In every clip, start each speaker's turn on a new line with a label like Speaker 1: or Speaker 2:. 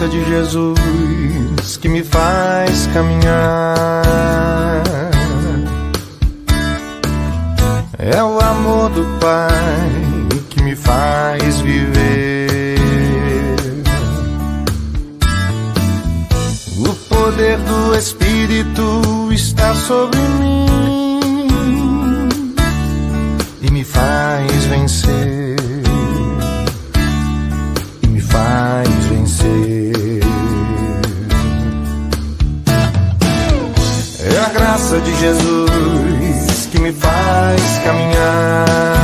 Speaker 1: graça de Jesus que me faz caminhar. É o amor do Pai que me faz viver. O poder do Espírito está sobre mim e me faz vencer. Graça de Jesus que me faz caminhar.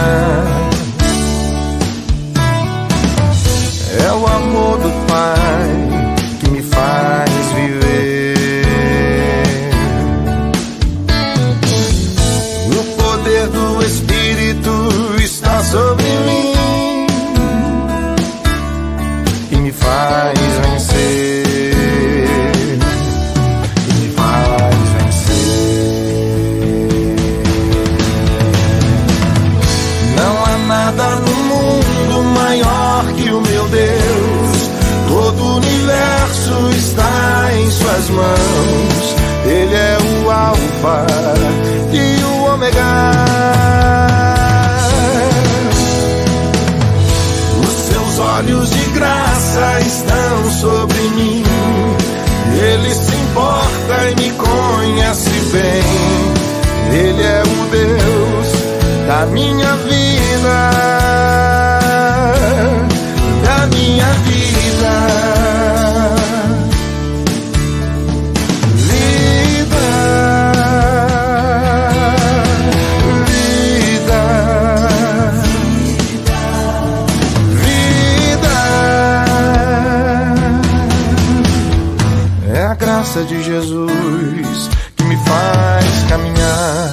Speaker 1: A graça de Jesus que me faz caminhar.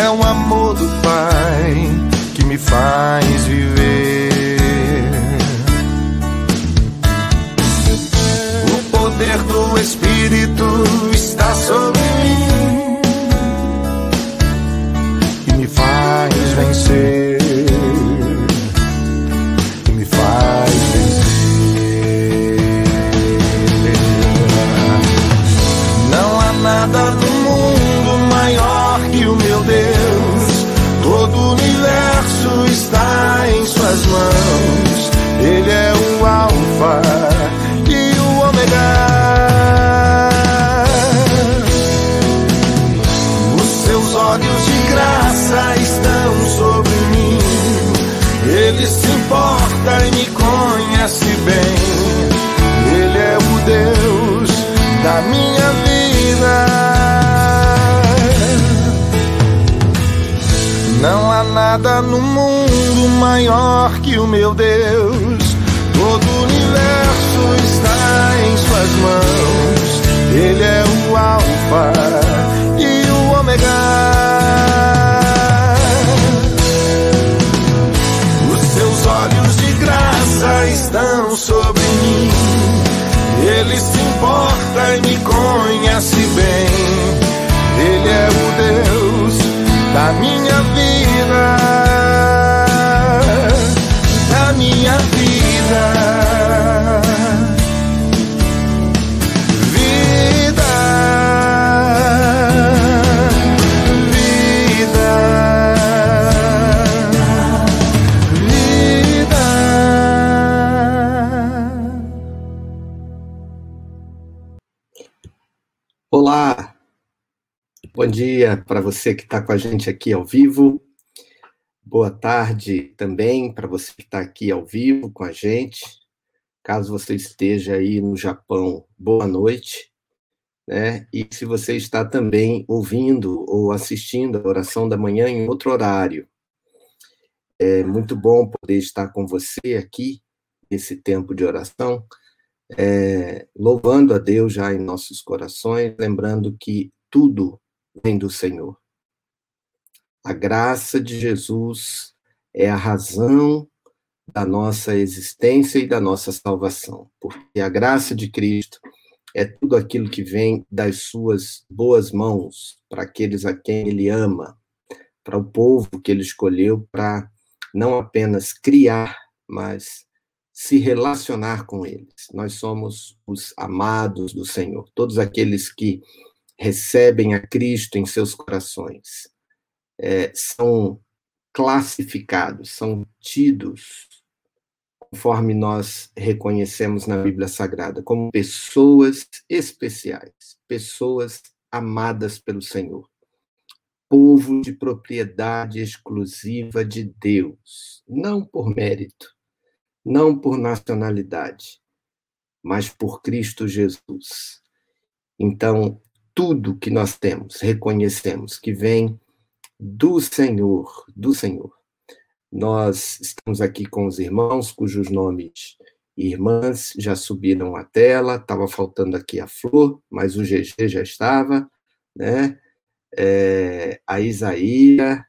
Speaker 1: É o amor do Pai que me faz viver. O poder do Espírito está sobre Ele é o Deus da minha vida. Não há nada no mundo maior que o meu Deus. Todo o universo está em Suas mãos. Ele é o Alfa e o Ômega. Importa e me conhece bem. Ele é o Deus da minha
Speaker 2: bom dia para você que está com a gente aqui ao vivo. Boa tarde também para você que está aqui ao vivo com a gente. Caso você esteja aí no Japão, boa noite. Né? E se você está também ouvindo ou assistindo a oração da manhã em outro horário, é muito bom poder estar com você aqui nesse tempo de oração, é, louvando a Deus já em nossos corações, lembrando que tudo vem do Senhor. A graça de Jesus é a razão da nossa existência e da nossa salvação, porque a graça de Cristo é tudo aquilo que vem das suas boas mãos para aqueles a quem ele ama, para o povo que ele escolheu para não apenas criar mas se relacionar com eles. Nós somos os amados do Senhor, todos aqueles que recebem a Cristo em seus corações é, são classificados, são tidos, conforme nós reconhecemos na Bíblia Sagrada, como pessoas especiais, pessoas amadas pelo Senhor, povo de propriedade exclusiva de Deus, não por mérito, não por nacionalidade, mas por Cristo Jesus. Então, tudo que nós temos, reconhecemos que vem do Senhor, do Senhor. Nós estamos aqui com os irmãos cujos nomes e irmãs já subiram à tela, estava faltando aqui a Flor, mas o GG já estava, né? É, a Isaíra,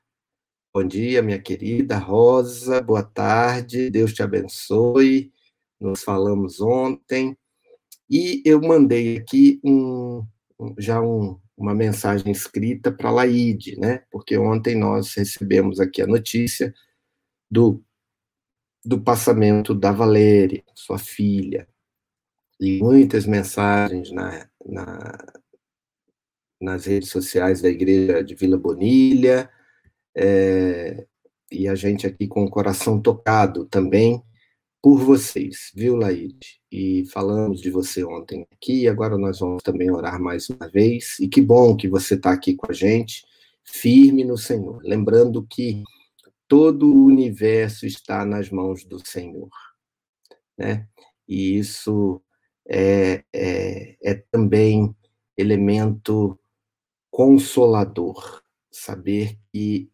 Speaker 2: bom dia, minha querida Rosa, boa tarde, Deus te abençoe. Nos falamos ontem e eu mandei aqui um, já um, uma mensagem escrita para a Laide, né? Porque ontem nós recebemos aqui a notícia do, do passamento da Valéria, sua filha, e muitas mensagens na, na, nas redes sociais da igreja de Vila Bonilha, é, e a gente aqui com o coração tocado também por vocês, viu, Laide? E falamos de você ontem aqui, agora nós vamos também orar mais uma vez. E que bom que você está aqui com a gente, firme no Senhor. Lembrando que todo o universo está nas mãos do Senhor, né? E isso é, é, é também elemento consolador, saber que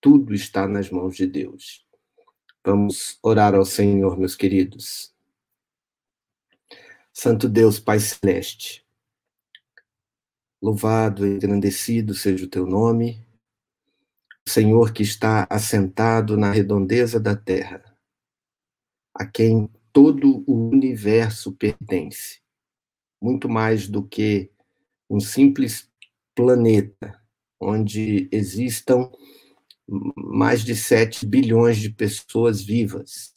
Speaker 2: tudo está nas mãos de Deus. Vamos orar ao Senhor, meus queridos. Santo Deus, Pai Celeste, louvado e engrandecido seja o teu nome, Senhor que está assentado na redondeza da terra, a quem todo o universo pertence, muito mais do que um simples planeta onde existam mais de 7 bilhões de pessoas vivas.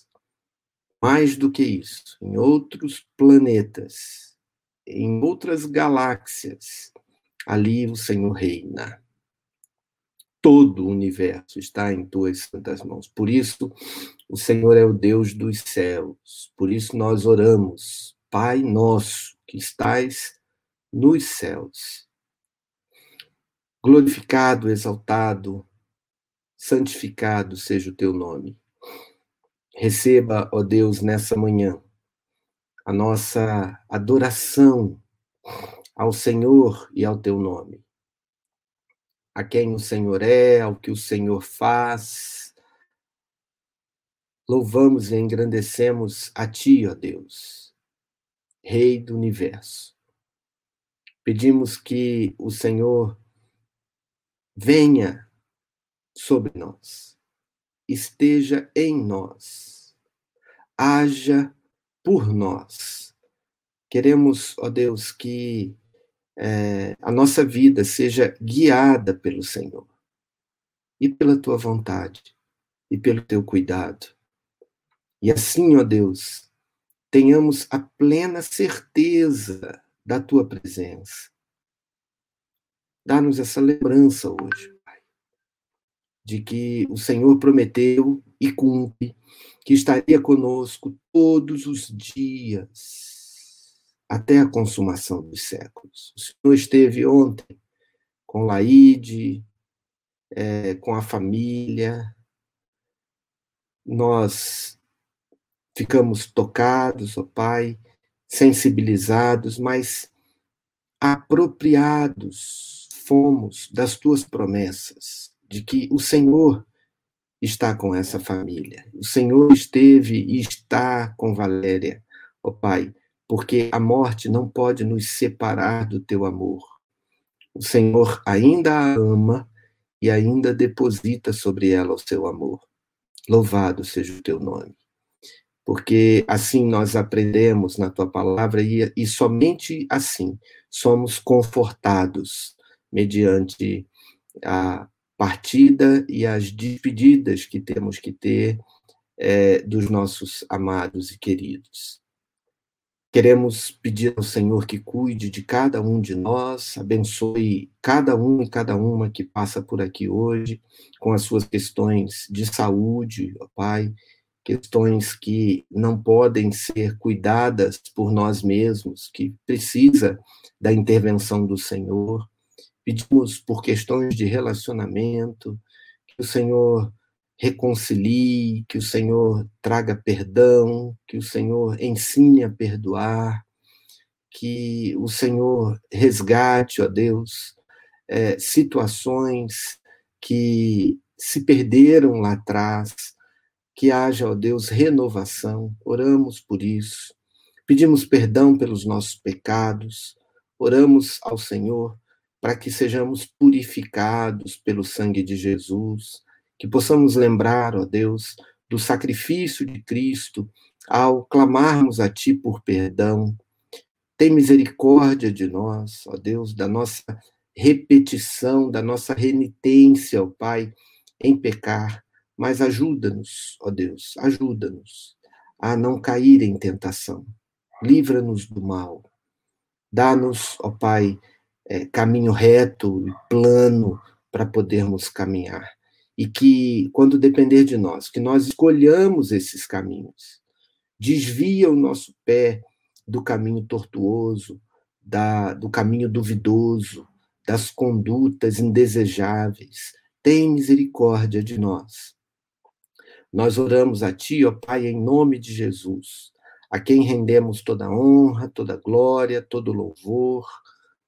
Speaker 2: Mais do que isso, em outros planetas, em outras galáxias, ali o Senhor reina. Todo o universo está em tuas santas mãos. Por isso, o Senhor é o Deus dos céus. Por isso nós oramos, Pai nosso, que estais nos céus. Glorificado, exaltado, santificado seja o teu nome. Receba, ó Deus, nessa manhã, a nossa adoração ao Senhor e ao teu nome. A quem o Senhor é, ao que o Senhor faz. Louvamos e engrandecemos a ti, ó Deus, Rei do universo. Pedimos que o Senhor venha sobre nós, esteja em nós, haja por nós. Queremos, ó Deus, que é, a nossa vida seja guiada pelo Senhor e pela tua vontade e pelo teu cuidado. E assim, ó Deus, tenhamos a plena certeza da tua presença. Dá-nos essa lembrança hoje de que o Senhor prometeu e cumpre, que estaria conosco todos os dias, até a consumação dos séculos. O Senhor esteve ontem com Laide, é, com a família, nós ficamos tocados, ó oh Pai, sensibilizados, mas apropriados fomos das tuas promessas de que o Senhor está com essa família. O Senhor esteve e está com Valéria, ó Pai, porque a morte não pode nos separar do teu amor. O Senhor ainda a ama e ainda deposita sobre ela o seu amor. Louvado seja o teu nome. Porque assim nós aprendemos na tua palavra e, e somente assim somos confortados mediante a partida e as despedidas que temos que ter é, dos nossos amados e queridos. Queremos pedir ao Senhor que cuide de cada um de nós, abençoe cada um e cada uma que passa por aqui hoje, com as suas questões de saúde, ó Pai, questões que não podem ser cuidadas por nós mesmos, que precisa da intervenção do Senhor. Pedimos por questões de relacionamento, que o Senhor reconcilie, que o Senhor traga perdão, que o Senhor ensine a perdoar, que o Senhor resgate, ó Deus, é, situações que se perderam lá atrás, que haja, ó Deus, renovação. Oramos por isso. Pedimos perdão pelos nossos pecados. Oramos ao Senhor para que sejamos purificados pelo sangue de Jesus que possamos lembrar, ó Deus, do sacrifício de Cristo ao clamarmos a Ti por perdão. Tem misericórdia de nós, ó Deus, da nossa repetição, da nossa renitência, ó Pai, em pecar, mas ajuda-nos, ó Deus, ajuda-nos a não cair em tentação. Livra-nos do mal. Dá-nos, ó Pai, é, caminho reto e plano para podermos caminhar e que, quando depender de nós, que nós escolhamos esses caminhos. Desvia o nosso pé do caminho tortuoso, da, do caminho duvidoso, das condutas indesejáveis. Tem misericórdia de nós. Nós oramos a Ti, ó Pai, em nome de Jesus, a quem rendemos toda honra, toda glória, todo louvor,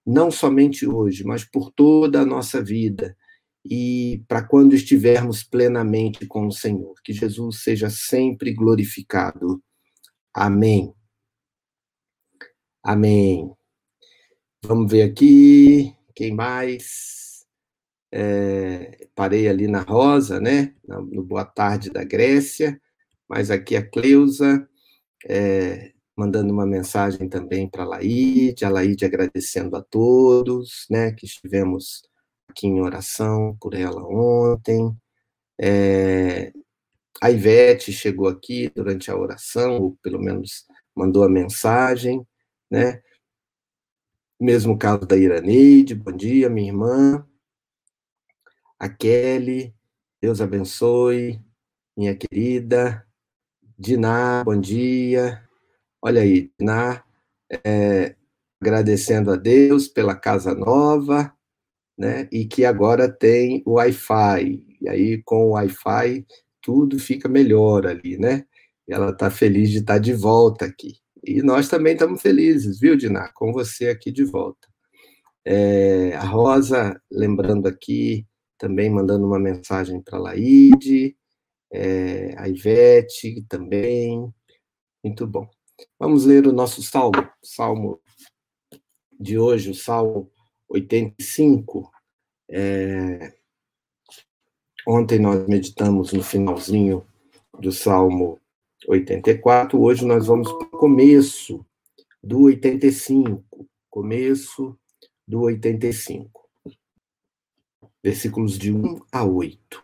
Speaker 2: não somente hoje, mas por toda a nossa vida e para quando estivermos plenamente com o Senhor. Que Jesus seja sempre glorificado. Amém. Amém. Vamos ver aqui. Quem mais? É, parei ali na Rosa, né? No Boa Tarde da Grécia. Mas aqui a Cleusa, é, mandando uma mensagem também para a Laíde, a Laíde agradecendo a todos, né? Que estivemos aqui em oração por ela ontem. É, a Ivete chegou aqui durante a oração, ou pelo menos mandou a mensagem, né? Mesmo caso da Iraneide, bom dia, minha irmã. A Kelly, Deus abençoe, minha querida. Diná, bom dia. Olha aí, Diná, é, agradecendo a Deus pela casa nova, né? E que agora tem o Wi-Fi. E aí, com o Wi-Fi, tudo fica melhor ali, né? E ela está feliz de estar tá de volta aqui. E nós também estamos felizes, viu, Diná? Com você aqui de volta. É, a Rosa, lembrando aqui, também mandando uma mensagem para a Laide, é, a Ivete também. Muito bom. Vamos ler o nosso salmo, salmo de hoje, o salmo 85. É... Ontem nós meditamos no finalzinho do Salmo 84, hoje nós vamos para o começo do 85. Começo do 85. Versículos de 1 a 8.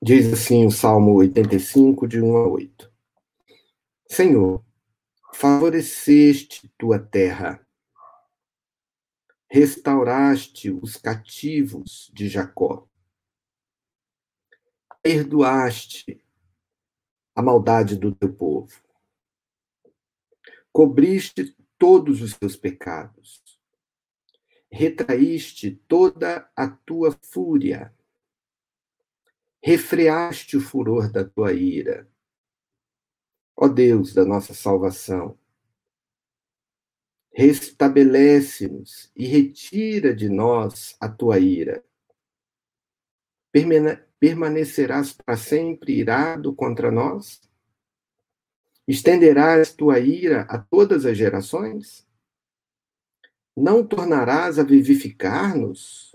Speaker 2: Diz assim o Salmo 85, de 1 a 8. Senhor, favoreceste tua terra restauraste os cativos de Jacó. Perdoaste a maldade do teu povo. Cobriste todos os teus pecados. Retraíste toda a tua fúria. Refreaste o furor da tua ira. Ó Deus da nossa salvação, restabelece-nos e retira de nós a tua ira. Permanecerás para sempre irado contra nós? Estenderás tua ira a todas as gerações? Não tornarás a vivificar-nos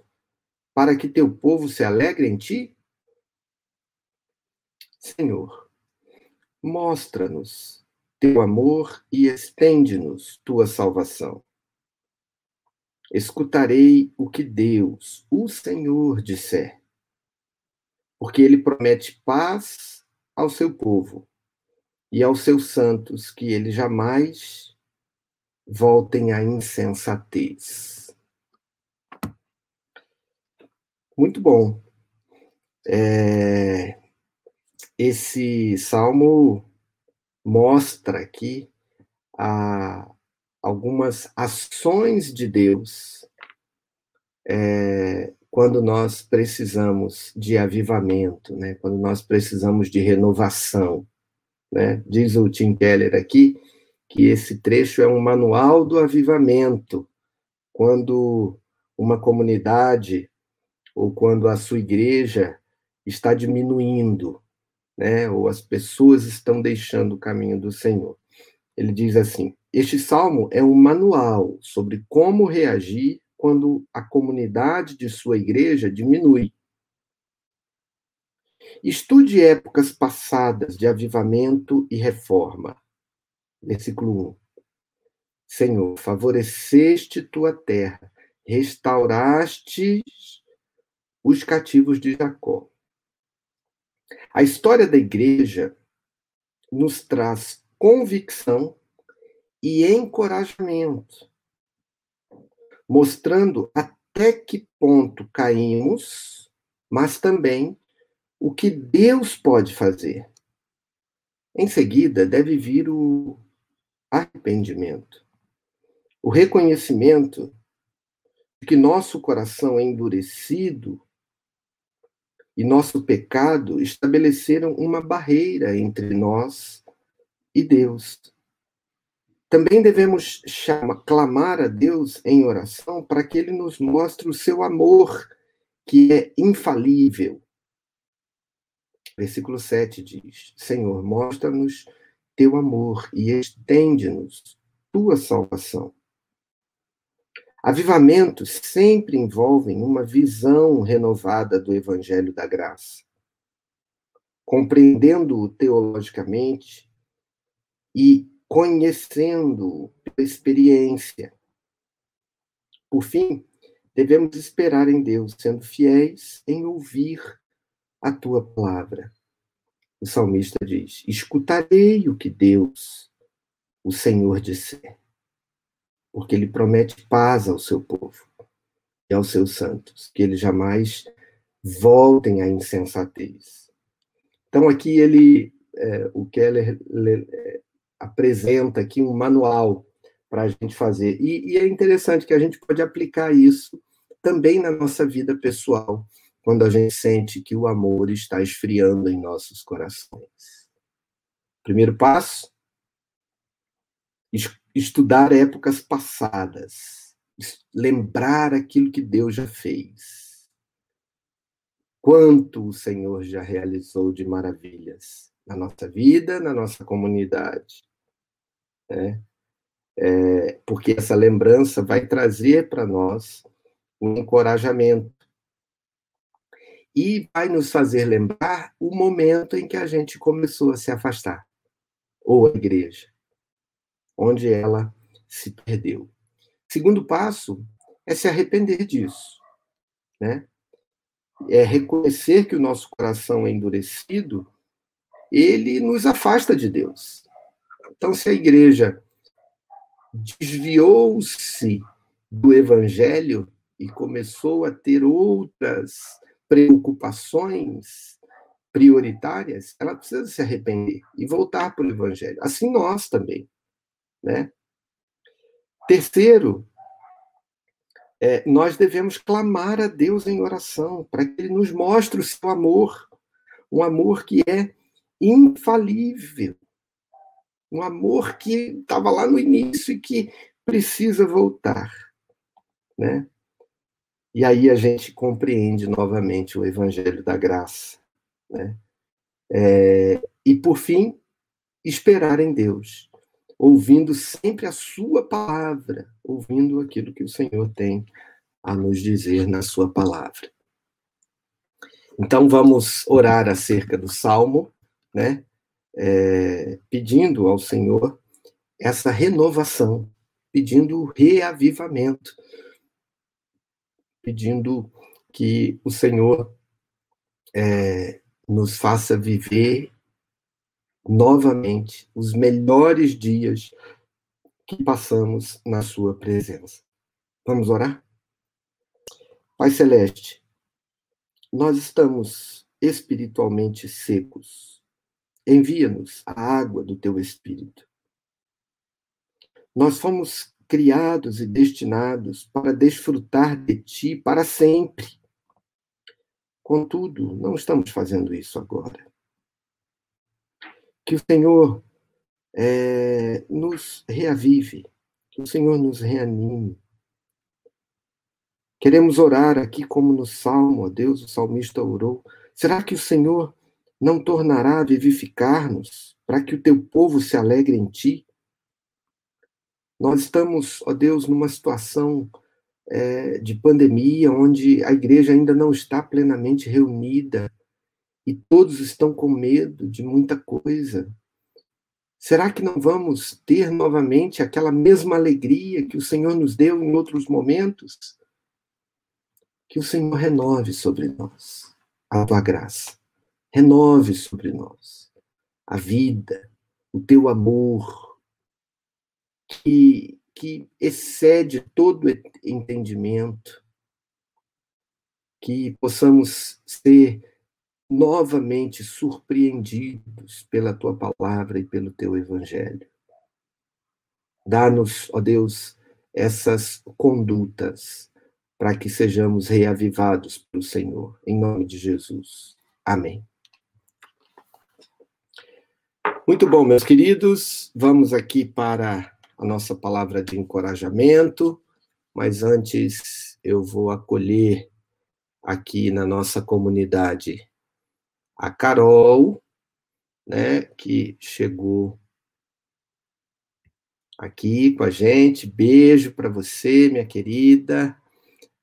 Speaker 2: para que teu povo se alegre em ti? Senhor, mostra-nos teu amor e estende-nos tua salvação. Escutarei o que Deus, o Senhor, disser, porque ele promete paz ao seu povo e aos seus santos que eles jamais voltem à insensatez. Muito bom. É, esse salmo mostra aqui a, algumas ações de Deus é, quando nós precisamos de avivamento, né? quando nós precisamos de renovação. Né? Diz o Tim Keller aqui que esse trecho é um manual do avivamento, quando uma comunidade ou quando a sua igreja está diminuindo, né? ou as pessoas estão deixando o caminho do Senhor. Ele diz assim: Este salmo é um manual sobre como reagir quando a comunidade de sua igreja diminui. Estude épocas passadas de avivamento e reforma. Versículo 1. Senhor, favoreceste tua terra, restauraste os cativos de Jacó. A história da igreja nos traz convicção e encorajamento mostrando até que ponto caímos, mas também o que Deus pode fazer. Em seguida, deve vir o arrependimento, o reconhecimento de que nosso coração é endurecido e nosso pecado estabeleceram uma barreira entre nós e Deus. Também devemos chamar, clamar a Deus em oração para que Ele nos mostre o seu amor, que é infalível. Versículo 7 diz: Senhor, mostra-nos teu amor e estende-nos tua salvação. Avivamentos sempre envolvem uma visão renovada do Evangelho da Graça. Compreendendo-o teologicamente e conhecendo pela experiência. Por fim, devemos esperar em Deus, sendo fiéis em ouvir a tua palavra. O salmista diz: Escutarei o que Deus, o Senhor, disser, porque ele promete paz ao seu povo e aos seus santos, que eles jamais voltem à insensatez. Então, aqui ele, é, o Keller apresenta aqui um manual para a gente fazer. E, e, é interessante que a gente pode aplicar isso também na nossa vida pessoal, quando a gente sente que o amor está esfriando em nossos corações. Primeiro passo: estudar épocas passadas, lembrar aquilo que Deus já fez. Quanto o Senhor já realizou de maravilhas na nossa vida, na nossa comunidade né? É, porque essa lembrança vai trazer para nós um encorajamento e vai nos fazer lembrar o momento em que a gente começou a se afastar, ou a igreja, onde ela se perdeu. Segundo passo é se arrepender disso, né? É reconhecer que o nosso coração é endurecido, ele nos afasta de Deus. Então, se a igreja desviou-se do evangelho e começou a ter outras preocupações prioritárias, ela precisa se arrepender e voltar para o evangelho. Assim nós também, né? Terceiro, é, nós devemos clamar a Deus em oração para que Ele nos mostre o seu amor, um amor que é infalível, um amor que estava lá no início e que precisa voltar, né? E aí a gente compreende novamente o Evangelho da Graça, né? É, e por fim, esperar em Deus, ouvindo sempre a Sua palavra, ouvindo aquilo que o Senhor tem a nos dizer na Sua palavra. Então vamos orar acerca do Salmo, né? é, pedindo ao Senhor essa renovação, pedindo reavivamento, pedindo que o Senhor é, nos faça viver novamente os melhores dias que passamos na Sua presença. Vamos orar? Pai Celeste, nós estamos espiritualmente secos. Envia-nos a água do Teu Espírito. Nós fomos criados e destinados para desfrutar de Ti para sempre. Contudo, não estamos fazendo isso agora. Que o Senhor é, nos reavive, que o Senhor nos reanime. Queremos orar aqui como no Salmo, ó Deus, o salmista orou. Será que o Senhor não tornará a vivificar-nos para que o teu povo se alegre em ti? Nós estamos, ó Deus, numa situação é, de pandemia, onde a igreja ainda não está plenamente reunida e todos estão com medo de muita coisa. Será que não vamos ter novamente aquela mesma alegria que o Senhor nos deu em outros momentos? Que o Senhor renove sobre nós a tua graça, renove sobre nós a vida, o teu amor, que, que excede todo entendimento, que possamos ser novamente surpreendidos pela tua palavra e pelo teu evangelho. Dá-nos, ó Deus, essas condutas para que sejamos reavivados pelo Senhor, em nome de Jesus. Amém. Muito bom, meus queridos, vamos aqui para a nossa palavra de encorajamento, mas antes eu vou acolher aqui na nossa comunidade a Carol, né, que chegou aqui com a gente. Beijo para você, minha querida.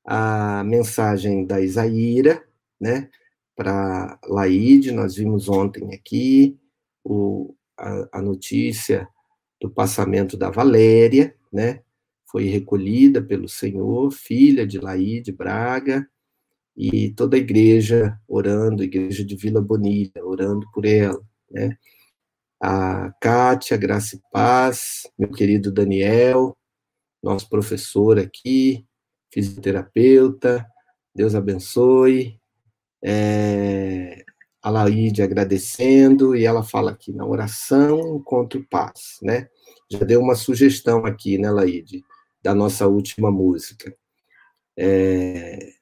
Speaker 2: A mensagem da Isaíra, né, para Laide, nós vimos ontem aqui o, a, a notícia do passamento da Valéria, né? Foi recolhida pelo Senhor, filha de Laí de Braga, e toda a igreja orando, a igreja de Vila Bonita, orando por ela, né? A Kátia, Graça e Paz, meu querido Daniel, nosso professor aqui, fisioterapeuta, Deus abençoe. É, a Laide agradecendo, e ela fala aqui, na oração encontro paz, né? Já deu uma sugestão aqui, né, Laide, da nossa última música. É...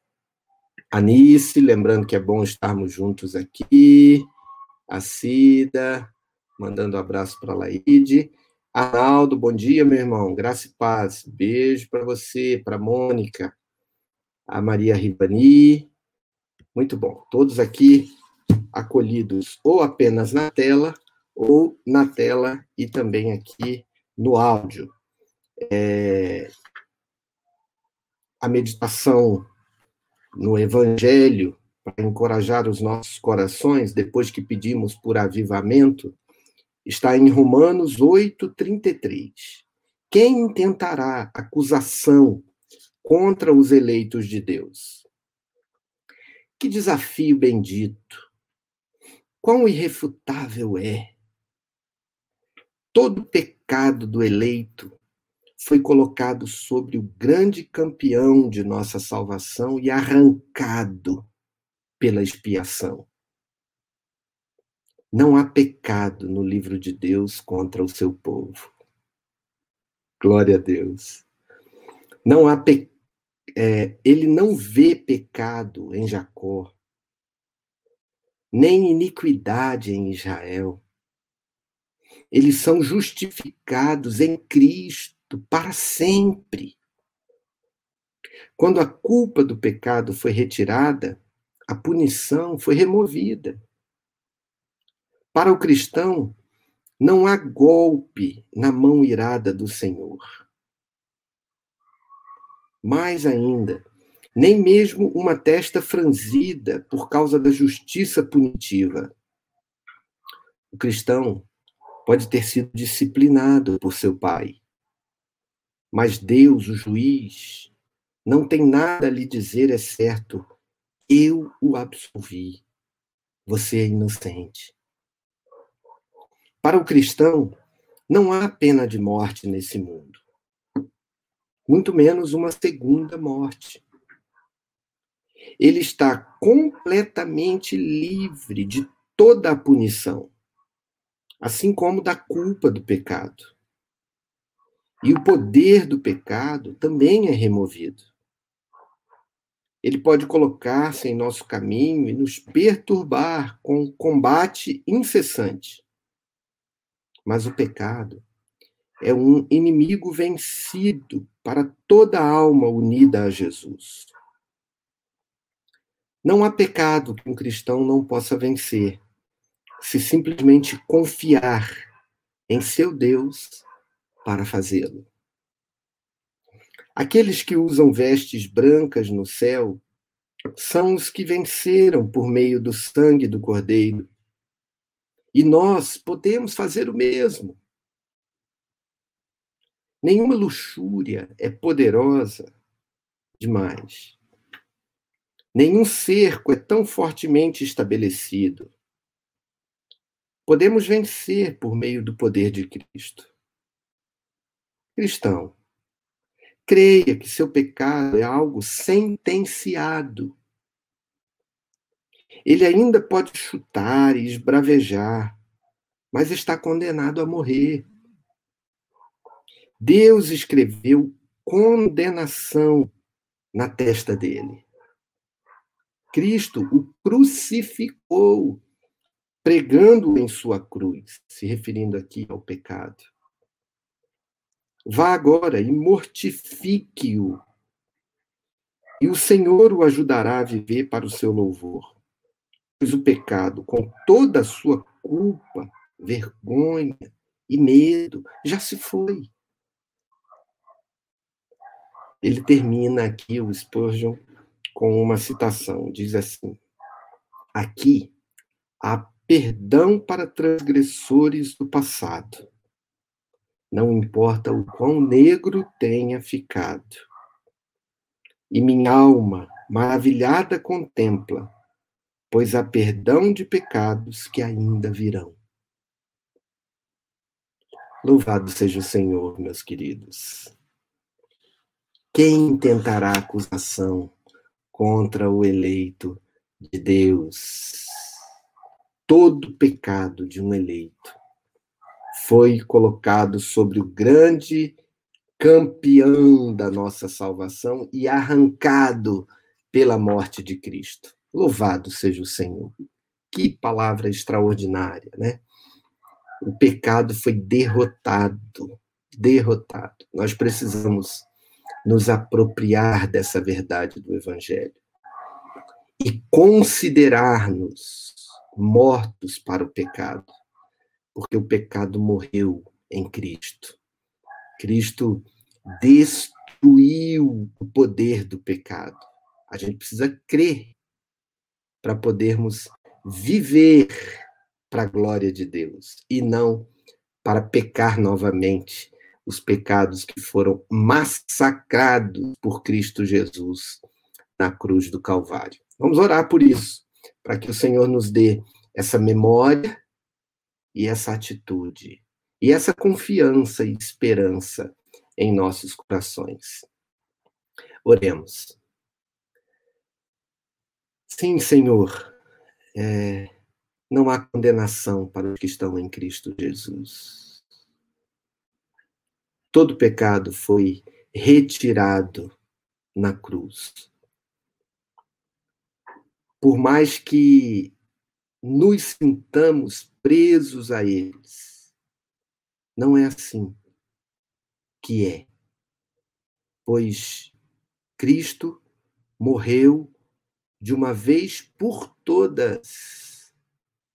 Speaker 2: Anice, lembrando que é bom estarmos juntos aqui. A Cida, mandando um abraço para a Laide. Arnaldo, bom dia, meu irmão. Graça e paz. Beijo para você, para Mônica. A Maria Ribani. Muito bom. Todos aqui acolhidos ou apenas na tela, ou na tela e também aqui no áudio. É, a meditação no Evangelho, para encorajar os nossos corações, depois que pedimos por avivamento, está em Romanos 8, 33. Quem intentará acusação contra os eleitos de Deus? Que desafio bendito! Quão irrefutável é! Todo pecado do eleito foi colocado sobre o grande campeão de nossa salvação e arrancado pela expiação. Não há pecado no livro de Deus contra o seu povo. Glória a Deus. Não há pe... É, ele não vê pecado em Jacó nem iniquidade em Israel. Eles são justificados em Cristo para sempre. Quando a culpa do pecado foi retirada, a punição foi removida. Para o cristão, não há golpe na mão irada do Senhor. Mais ainda, nem mesmo uma testa franzida por causa da justiça punitiva. O cristão pode ter sido disciplinado por seu pai, mas Deus, o juiz, não tem nada a lhe dizer, é certo. Eu o absolvi. Você é inocente. Para o cristão, não há pena de morte nesse mundo, muito menos uma segunda morte. Ele está completamente livre de toda a punição, assim como da culpa do pecado. E o poder do pecado também é removido. Ele pode colocar-se em nosso caminho e nos perturbar com combate incessante. Mas o pecado é um inimigo vencido para toda alma unida a Jesus. Não há pecado que um cristão não possa vencer, se simplesmente confiar em seu Deus para fazê-lo. Aqueles que usam vestes brancas no céu são os que venceram por meio do sangue do Cordeiro. E nós podemos fazer o mesmo. Nenhuma luxúria é poderosa demais. Nenhum cerco é tão fortemente estabelecido. Podemos vencer por meio do poder de Cristo. Cristão, creia que seu pecado é algo sentenciado. Ele ainda pode chutar e esbravejar, mas está condenado a morrer. Deus escreveu condenação na testa dele. Cristo o crucificou, pregando em sua cruz, se referindo aqui ao pecado. Vá agora e mortifique-o. E o Senhor o ajudará a viver para o seu louvor. Pois o pecado, com toda a sua culpa, vergonha e medo, já se foi. Ele termina aqui, o Spurgeon, com uma citação. Diz assim: Aqui há perdão para transgressores do passado não importa o quão negro tenha ficado. E minha alma, maravilhada, contempla, pois há perdão de pecados que ainda virão. Louvado seja o Senhor, meus queridos. Quem tentará acusação contra o eleito de Deus? Todo pecado de um eleito foi colocado sobre o grande campeão da nossa salvação e arrancado pela morte de Cristo. Louvado seja o Senhor. Que palavra extraordinária, né? O pecado foi derrotado, derrotado. Nós precisamos nos apropriar dessa verdade do evangelho e considerar-nos mortos para o pecado porque o pecado morreu em Cristo. Cristo destruiu o poder do pecado. A gente precisa crer para podermos viver para a glória de Deus e não para pecar novamente os pecados que foram massacrados por Cristo Jesus na cruz do Calvário. Vamos orar por isso, para que o Senhor nos dê essa memória e essa atitude, e essa confiança e esperança em nossos corações. Oremos. Sim, Senhor, é, não há condenação para os que estão em Cristo Jesus. Todo pecado foi retirado na cruz. Por mais que nos sintamos presos a eles. Não é assim que é. Pois Cristo morreu de uma vez por todas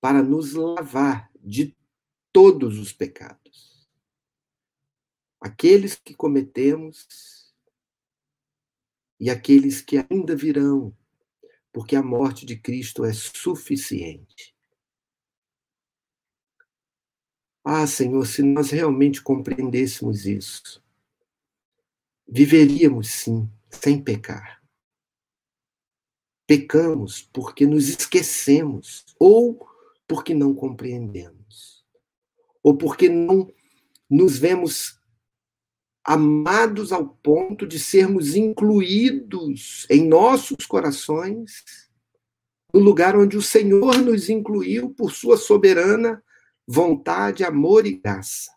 Speaker 2: para nos lavar de todos os pecados. Aqueles que cometemos e aqueles que ainda virão, porque a morte de Cristo é suficiente. Ah, Senhor, se nós realmente compreendêssemos isso, viveríamos sim, sem pecar. Pecamos porque nos esquecemos ou porque não compreendemos. ou porque não nos vemos amados ao ponto de sermos incluídos em nossos corações no lugar onde o Senhor nos incluiu por sua soberana vontade, amor e graça.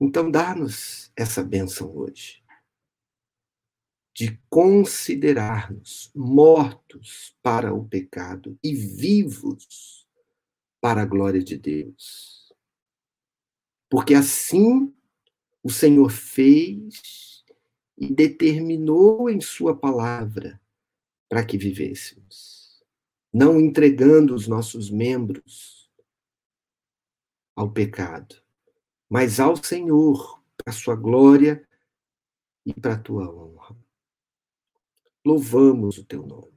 Speaker 2: Então, dá-nos essa bênção hoje de considerar-nos mortos para o pecado e vivos para a glória de Deus. Porque assim o Senhor fez e determinou em Sua palavra para que vivêssemos, não entregando os nossos membros ao pecado, mas ao Senhor, para Sua glória e para a Tua honra. Louvamos o Teu nome,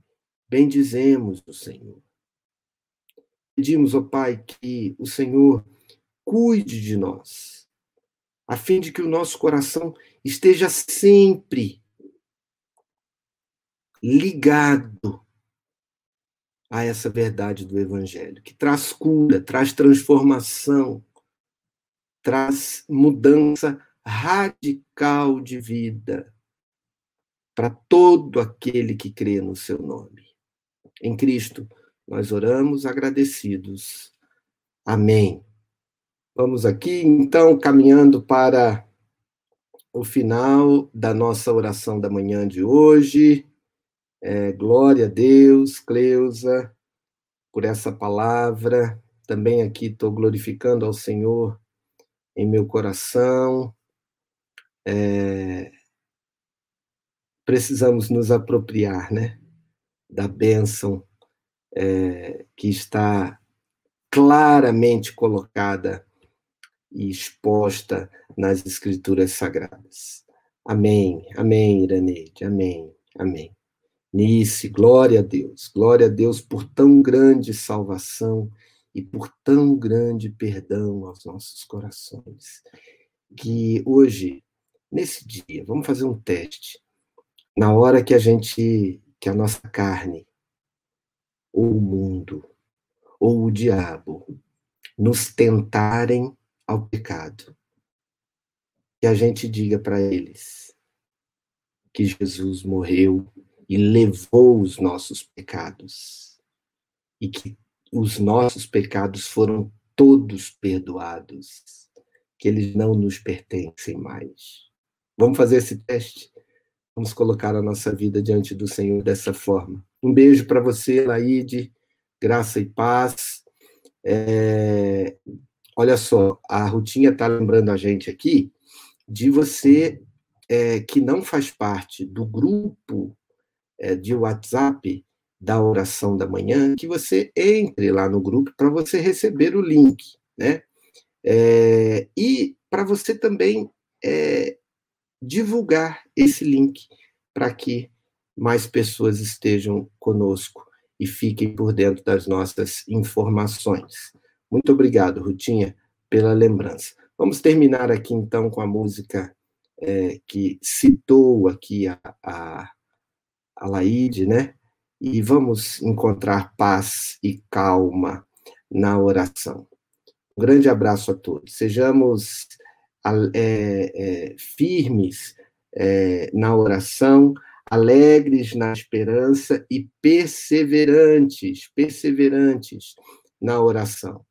Speaker 2: bendizemos o Senhor. Pedimos, ó Pai, que o Senhor cuide de nós a fim de que o nosso coração esteja sempre ligado a essa verdade do Evangelho, que traz cura, traz transformação, traz mudança radical de vida para todo aquele que crê no seu nome. Em Cristo, nós oramos agradecidos. Amém. Vamos aqui, então, caminhando para o final da nossa oração da manhã de hoje. É, glória a Deus, Cleusa, por essa palavra. Também aqui estou glorificando ao Senhor em meu coração. É, precisamos nos apropriar, né, da bênção é, que está claramente colocada e exposta nas Escrituras Sagradas. Amém, amém, Iraneide, amém, amém. Nice, glória a Deus, glória a Deus por tão grande salvação e por tão grande perdão aos nossos corações. Que hoje, nesse dia, vamos fazer um teste. Na hora que a gente, que a nossa carne, ou o mundo, ou o diabo, nos tentarem ao pecado. Que a gente diga para eles que Jesus morreu e levou os nossos pecados e que os nossos pecados foram todos perdoados, que eles não nos pertencem mais. Vamos fazer esse teste? Vamos colocar a nossa vida diante do Senhor dessa forma. Um beijo para você, Laide, graça e paz. É, Olha só, a Rutinha está lembrando a gente aqui de você é, que não faz parte do grupo é, de WhatsApp da oração da manhã, que você entre lá no grupo para você receber o link, né? É, e para você também é, divulgar esse link para que mais pessoas estejam conosco e fiquem por dentro das nossas informações. Muito obrigado, Rutinha, pela lembrança. Vamos terminar aqui, então, com a música é, que citou aqui a, a, a Laide, né? E vamos encontrar paz e calma na oração. Um grande abraço a todos. Sejamos é, é, firmes é, na oração, alegres na esperança e perseverantes, perseverantes na oração.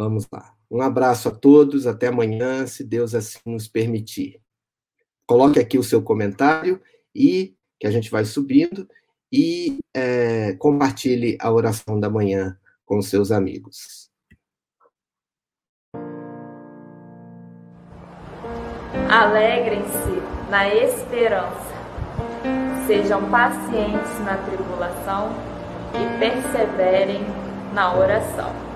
Speaker 2: Vamos lá. Um abraço a todos, até amanhã, se Deus assim nos permitir. Coloque aqui o seu comentário e que a gente vai subindo e é, compartilhe a oração da manhã com seus amigos.
Speaker 3: Alegrem-se na esperança, sejam pacientes na tribulação e perseverem na oração.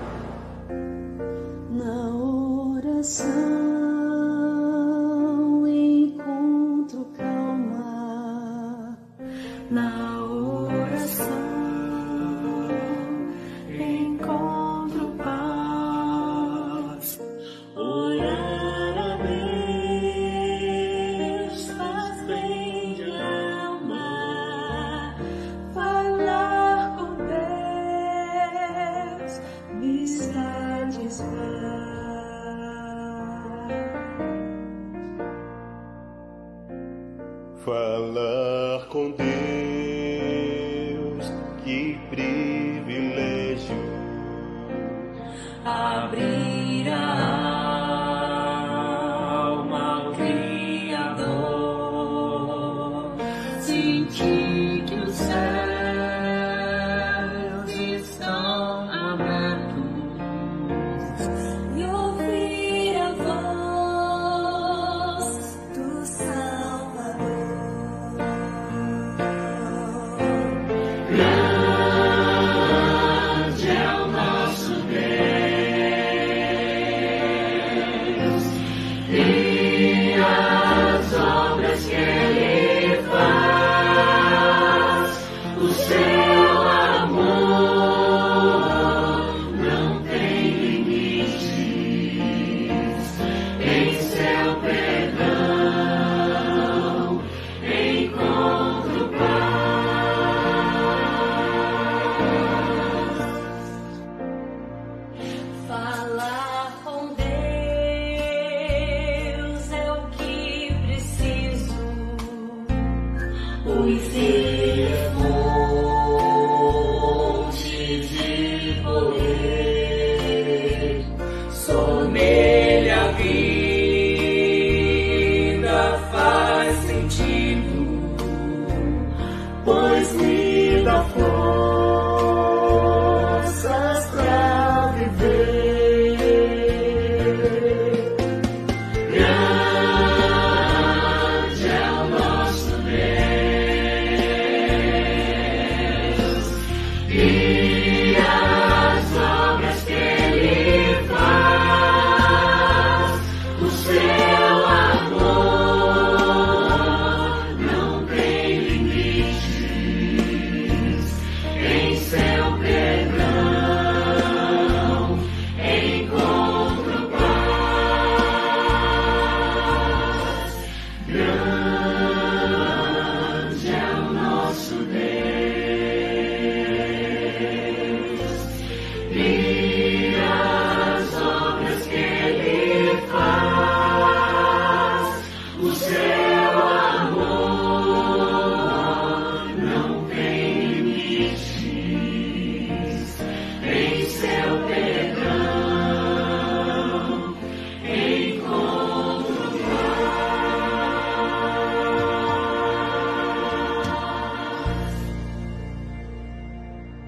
Speaker 4: Coração